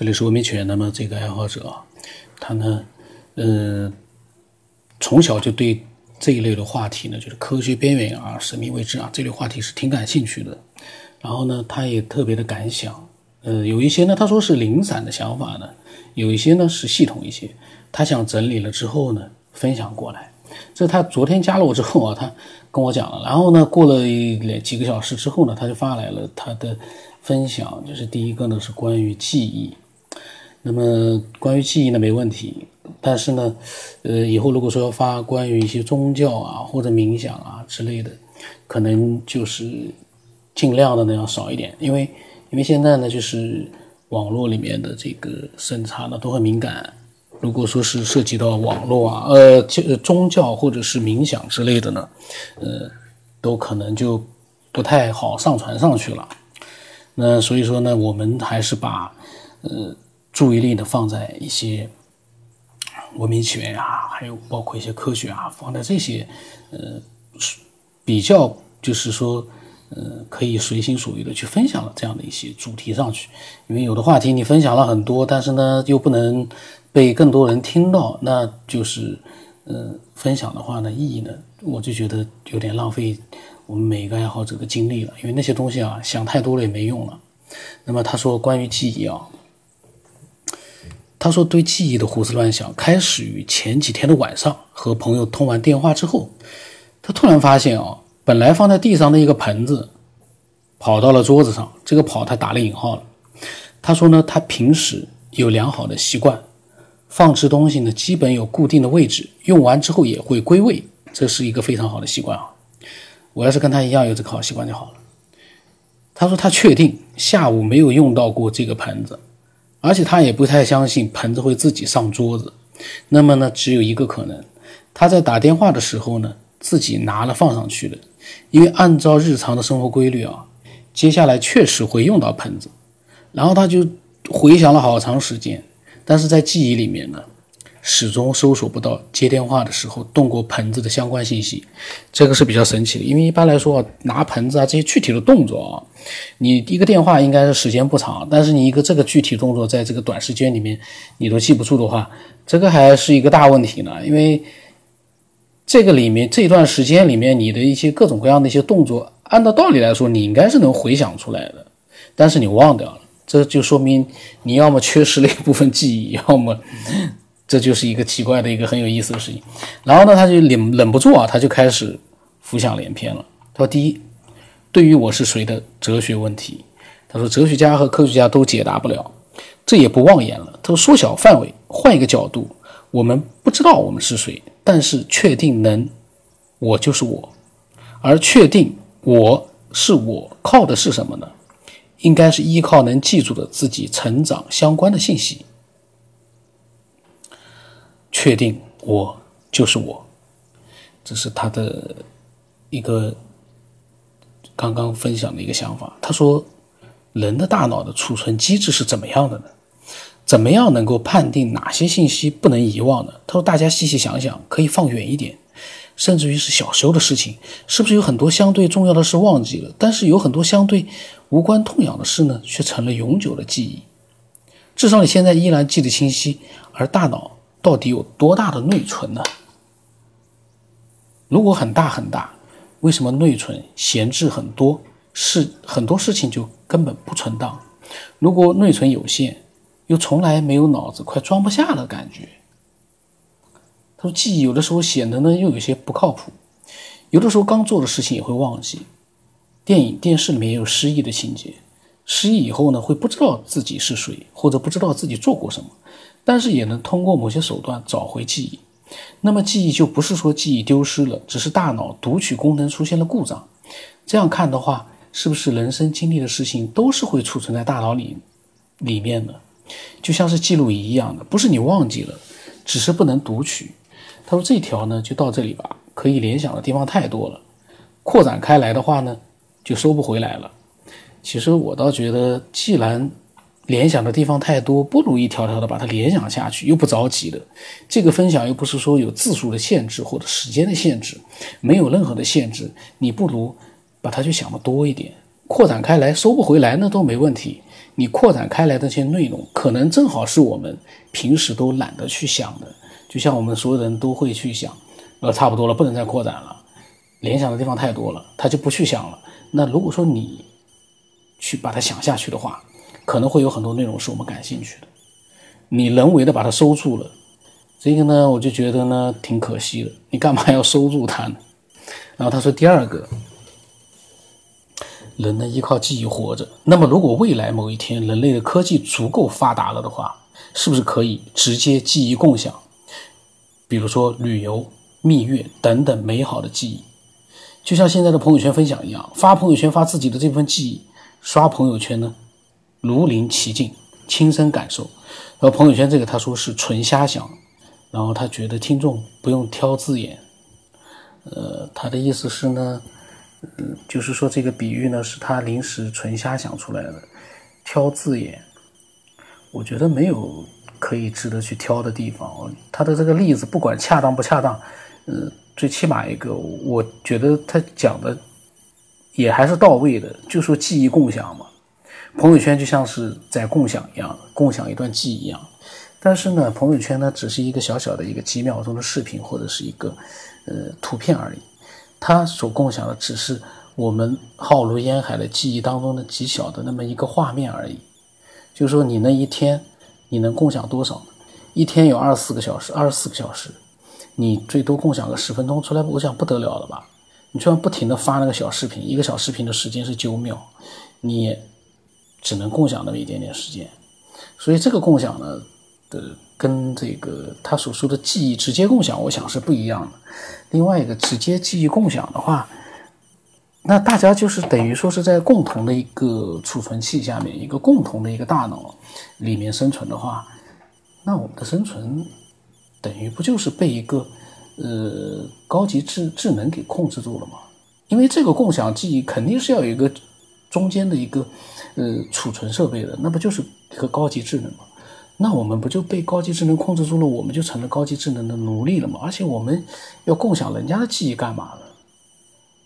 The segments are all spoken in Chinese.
这里是文明犬。那么这个爱好者，他呢，呃，从小就对这一类的话题呢，就是科学边缘啊、神秘未知啊这类话题是挺感兴趣的。然后呢，他也特别的敢想，呃，有一些呢，他说是零散的想法呢，有一些呢是系统一些。他想整理了之后呢，分享过来。这他昨天加了我之后啊，他跟我讲了。然后呢，过了两几个小时之后呢，他就发来了他的分享，就是第一个呢是关于记忆。那么关于记忆呢没问题，但是呢，呃，以后如果说要发关于一些宗教啊或者冥想啊之类的，可能就是尽量的呢要少一点，因为因为现在呢就是网络里面的这个审查呢都很敏感，如果说是涉及到网络啊呃就宗教或者是冥想之类的呢，呃，都可能就不太好上传上去了。那所以说呢，我们还是把呃。注意力呢放在一些文明起源啊，还有包括一些科学啊，放在这些呃比较就是说呃可以随心所欲的去分享的这样的一些主题上去。因为有的话题你分享了很多，但是呢又不能被更多人听到，那就是呃分享的话呢意义呢，我就觉得有点浪费我们每一个爱好者的精力了。因为那些东西啊想太多了也没用了。那么他说关于记忆啊。他说：“对记忆的胡思乱想，开始于前几天的晚上，和朋友通完电话之后，他突然发现啊，本来放在地上的一个盆子，跑到了桌子上。这个跑他打了引号了。他说呢，他平时有良好的习惯，放置东西呢基本有固定的位置，用完之后也会归位，这是一个非常好的习惯啊。我要是跟他一样有这个好习惯就好了。他说他确定下午没有用到过这个盆子。”而且他也不太相信盆子会自己上桌子，那么呢，只有一个可能，他在打电话的时候呢，自己拿了放上去的，因为按照日常的生活规律啊，接下来确实会用到盆子，然后他就回想了好长时间，但是在记忆里面呢。始终搜索不到接电话的时候动过盆子的相关信息，这个是比较神奇的。因为一般来说，拿盆子啊这些具体的动作啊，你一个电话应该是时间不长，但是你一个这个具体动作在这个短时间里面你都记不住的话，这个还是一个大问题呢。因为这个里面这段时间里面你的一些各种各样的一些动作，按照道理来说你应该是能回想出来的，但是你忘掉了，这就说明你要么缺失了一部分记忆，要么。这就是一个奇怪的一个很有意思的事情，然后呢，他就忍忍不住啊，他就开始浮想联翩了。他说：“第一，对于我是谁的哲学问题，他说哲学家和科学家都解答不了，这也不妄言了。他说缩小范围，换一个角度，我们不知道我们是谁，但是确定能，我就是我，而确定我是我靠的是什么呢？应该是依靠能记住的自己成长相关的信息。”确定我就是我，这是他的一个刚刚分享的一个想法。他说：“人的大脑的储存机制是怎么样的呢？怎么样能够判定哪些信息不能遗忘呢？”他说：“大家细细想想，可以放远一点，甚至于是小时候的事情，是不是有很多相对重要的事忘记了？但是有很多相对无关痛痒的事呢，却成了永久的记忆。至少你现在依然记得清晰，而大脑。”到底有多大的内存呢？如果很大很大，为什么内存闲置很多？是很多事情就根本不存档。如果内存有限，又从来没有脑子快装不下的感觉。他说，记忆有的时候显得呢又有些不靠谱，有的时候刚做的事情也会忘记。电影、电视里面也有失忆的情节，失忆以后呢会不知道自己是谁，或者不知道自己做过什么。但是也能通过某些手段找回记忆，那么记忆就不是说记忆丢失了，只是大脑读取功能出现了故障。这样看的话，是不是人生经历的事情都是会储存在大脑里里面的，就像是记录仪一样的，不是你忘记了，只是不能读取。他说这条呢就到这里吧，可以联想的地方太多了，扩展开来的话呢就收不回来了。其实我倒觉得，既然联想的地方太多，不如一条条的把它联想下去，又不着急的。这个分享又不是说有字数的限制或者时间的限制，没有任何的限制。你不如把它就想的多一点，扩展开来，收不回来那都没问题。你扩展开来的这些内容，可能正好是我们平时都懒得去想的。就像我们所有人都会去想，呃，差不多了，不能再扩展了，联想的地方太多了，他就不去想了。那如果说你去把它想下去的话，可能会有很多内容是我们感兴趣的，你人为的把它收住了，这个呢，我就觉得呢挺可惜的。你干嘛要收住它呢？然后他说第二个。人呢依靠记忆活着，那么如果未来某一天人类的科技足够发达了的话，是不是可以直接记忆共享？比如说旅游、蜜月等等美好的记忆，就像现在的朋友圈分享一样，发朋友圈发自己的这份记忆，刷朋友圈呢如临其境，亲身感受。然后朋友圈这个他说是纯瞎想，然后他觉得听众不用挑字眼，呃，他的意思是呢。嗯，就是说这个比喻呢，是他临时纯瞎想出来的，挑字眼，我觉得没有可以值得去挑的地方。他的这个例子不管恰当不恰当，嗯，最起码一个，我觉得他讲的也还是到位的。就说记忆共享嘛，朋友圈就像是在共享一样，共享一段记忆一样。但是呢，朋友圈呢，只是一个小小的一个几秒钟的视频或者是一个呃图片而已。它所共享的只是我们浩如烟海的记忆当中的极小的那么一个画面而已。就是说，你那一天你能共享多少呢？一天有二十四个小时，二十四个小时，你最多共享个十分钟出来，我想不得了了吧？你就然不停的发那个小视频，一个小视频的时间是九秒，你只能共享那么一点点时间。所以这个共享呢的。跟这个他所说的记忆直接共享，我想是不一样的。另外一个直接记忆共享的话，那大家就是等于说是在共同的一个储存器下面，一个共同的一个大脑里面生存的话，那我们的生存等于不就是被一个呃高级智智能给控制住了吗？因为这个共享记忆肯定是要有一个中间的一个呃储存设备的，那不就是一个高级智能吗？那我们不就被高级智能控制住了？我们就成了高级智能的奴隶了吗？而且我们要共享人家的记忆干嘛呢？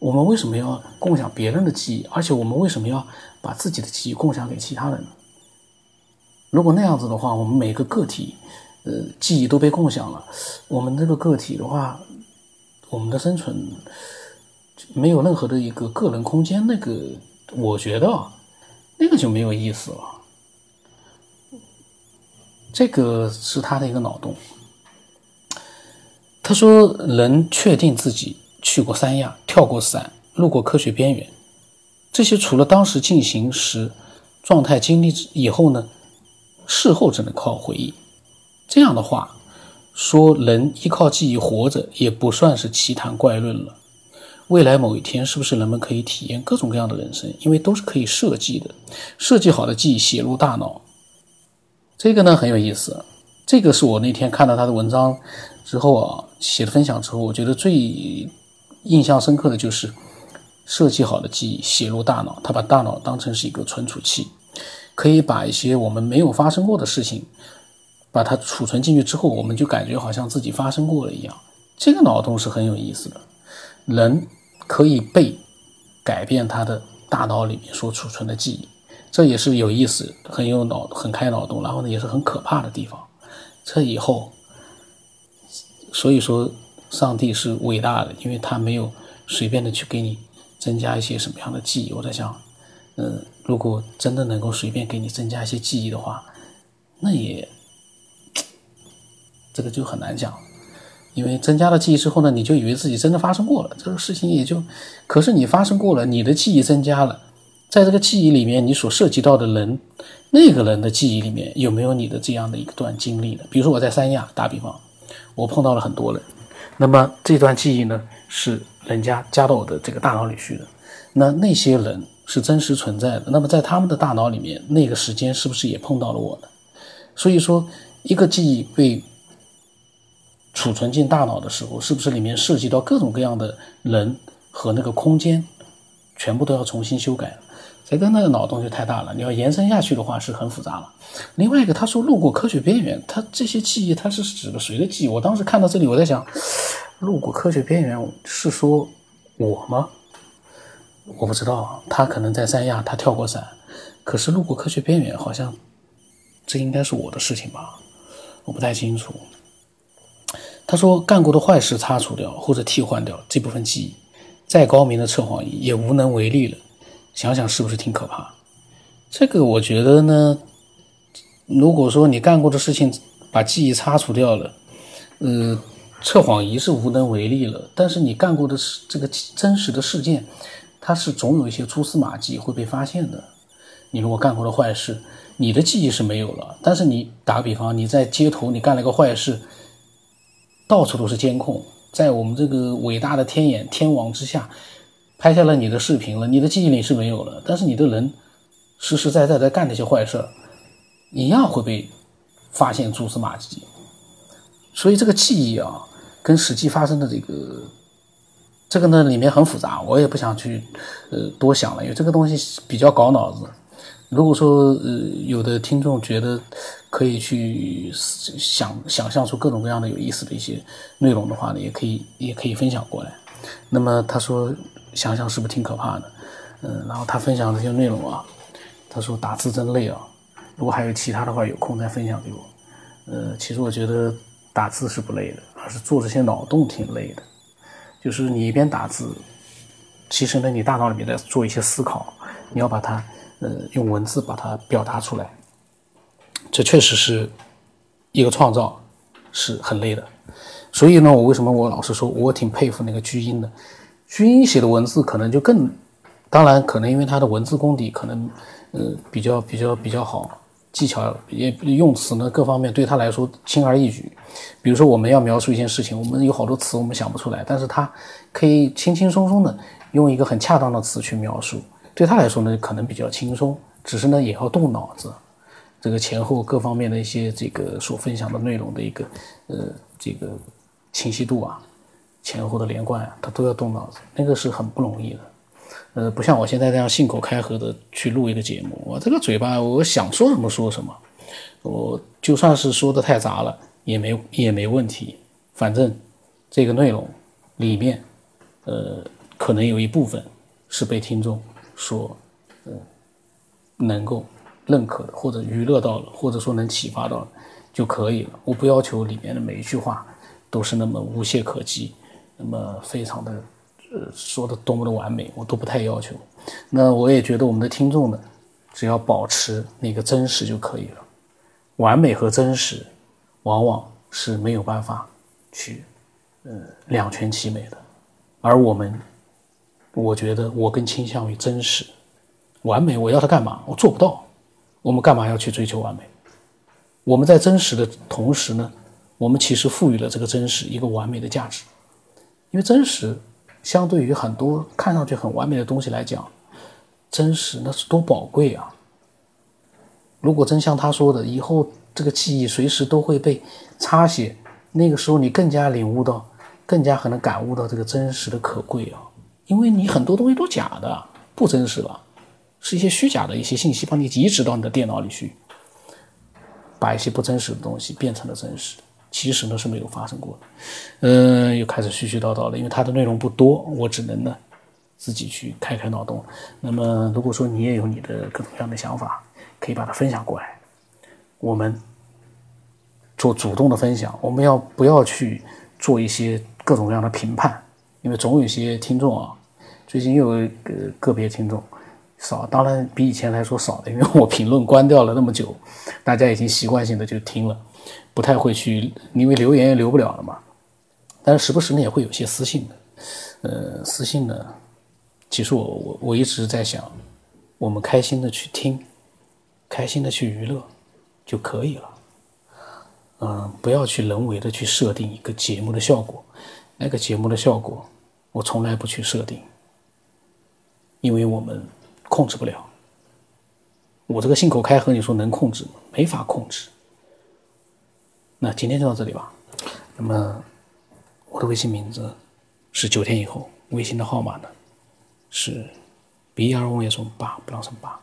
我们为什么要共享别人的记忆？而且我们为什么要把自己的记忆共享给其他人呢？如果那样子的话，我们每个个体，呃，记忆都被共享了，我们这个个体的话，我们的生存没有任何的一个个人空间，那个我觉得那个就没有意思了。这个是他的一个脑洞。他说：“能确定自己去过三亚、跳过伞、路过科学边缘，这些除了当时进行时状态经历以后呢，事后只能靠回忆。这样的话，说能依靠记忆活着，也不算是奇谈怪论了。未来某一天，是不是人们可以体验各种各样的人生？因为都是可以设计的，设计好的记忆写入大脑。”这个呢很有意思，这个是我那天看到他的文章之后啊，写的分享之后，我觉得最印象深刻的就是设计好的记忆写入大脑，他把大脑当成是一个存储器，可以把一些我们没有发生过的事情，把它储存进去之后，我们就感觉好像自己发生过了一样。这个脑洞是很有意思的，人可以被改变他的大脑里面所储存的记忆。这也是有意思、很有脑、很开脑洞，然后呢，也是很可怕的地方。这以后，所以说，上帝是伟大的，因为他没有随便的去给你增加一些什么样的记忆。我在想，嗯，如果真的能够随便给你增加一些记忆的话，那也这个就很难讲，因为增加了记忆之后呢，你就以为自己真的发生过了，这个事情也就，可是你发生过了，你的记忆增加了。在这个记忆里面，你所涉及到的人，那个人的记忆里面有没有你的这样的一段经历呢？比如说我在三亚打比方，我碰到了很多人，那么这段记忆呢是人家加到我的这个大脑里去的，那那些人是真实存在的，那么在他们的大脑里面，那个时间是不是也碰到了我呢？所以说，一个记忆被储存进大脑的时候，是不是里面涉及到各种各样的人和那个空间，全部都要重新修改？谁的那个脑洞就太大了，你要延伸下去的话是很复杂了。另外一个，他说路过科学边缘，他这些记忆他是指的谁的记忆？我当时看到这里，我在想，路过科学边缘是说我吗？我不知道，他可能在三亚，他跳过伞，可是路过科学边缘，好像这应该是我的事情吧？我不太清楚。他说，干过的坏事擦除掉或者替换掉这部分记忆，再高明的测谎仪也无能为力了。想想是不是挺可怕？这个我觉得呢，如果说你干过的事情把记忆擦除掉了，呃，测谎仪是无能为力了。但是你干过的事，这个真实的事件，它是总有一些蛛丝马迹会被发现的。你如果干过的坏事，你的记忆是没有了，但是你打个比方，你在街头你干了个坏事。到处都是监控，在我们这个伟大的天眼天网之下，拍下了你的视频了。你的记忆里是没有了，但是你的人实实在在在干那些坏事一样会被发现蛛丝马迹。所以这个记忆啊，跟实际发生的这个这个呢里面很复杂，我也不想去呃多想了，因为这个东西比较搞脑子。如果说呃有的听众觉得可以去想想象出各种各样的有意思的一些内容的话呢，也可以也可以分享过来。那么他说想想是不是挺可怕的？嗯，然后他分享这些内容啊，他说打字真累啊。如果还有其他的话，有空再分享给我。呃，其实我觉得打字是不累的，而是做这些脑洞挺累的。就是你一边打字，其实呢你大脑里面在做一些思考，你要把它。呃，用文字把它表达出来，这确实是一个创造，是很累的。所以呢，我为什么我老是说我挺佩服那个居英的？居英写的文字可能就更，当然可能因为他的文字功底可能呃比较比较比较好，技巧也用词呢各方面对他来说轻而易举。比如说我们要描述一件事情，我们有好多词我们想不出来，但是他可以轻轻松松的用一个很恰当的词去描述。对他来说呢，可能比较轻松，只是呢也要动脑子，这个前后各方面的一些这个所分享的内容的一个呃这个清晰度啊，前后的连贯啊，他都要动脑子，那个是很不容易的。呃，不像我现在这样信口开河的去录一个节目，我这个嘴巴我想说什么说什么，我就算是说的太杂了也没也没问题，反正这个内容里面呃可能有一部分是被听众。说，嗯，能够认可的，或者娱乐到了，或者说能启发到了就可以了。我不要求里面的每一句话都是那么无懈可击，那么非常的，呃，说的多么的完美，我都不太要求。那我也觉得我们的听众呢，只要保持那个真实就可以了。完美和真实往往是没有办法去，呃，两全其美的，而我们。我觉得我更倾向于真实、完美。我要它干嘛？我做不到。我们干嘛要去追求完美？我们在真实的同时呢，我们其实赋予了这个真实一个完美的价值。因为真实相对于很多看上去很完美的东西来讲，真实那是多宝贵啊！如果真像他说的，以后这个记忆随时都会被擦写，那个时候你更加领悟到，更加可能感悟到这个真实的可贵啊！因为你很多东西都假的，不真实了，是一些虚假的一些信息，帮你移植到你的电脑里去，把一些不真实的东西变成了真实。其实呢是没有发生过的。嗯，又开始絮絮叨叨了，因为它的内容不多，我只能呢自己去开开脑洞。那么如果说你也有你的各种各样的想法，可以把它分享过来，我们做主动的分享。我们要不要去做一些各种各样的评判？因为总有一些听众啊。最近又有个个别听众少，当然比以前来说少了，因为我评论关掉了那么久，大家已经习惯性的就听了，不太会去，因为留言也留不了了嘛。但是时不时呢也会有些私信的，呃，私信呢，其实我我我一直在想，我们开心的去听，开心的去娱乐就可以了，嗯，不要去人为的去设定一个节目的效果，那个节目的效果我从来不去设定。因为我们控制不了，我这个信口开河，你说能控制吗？没法控制。那今天就到这里吧。那么我的微信名字是九天以后，微信的号码呢是 B R O S 八不让什么八。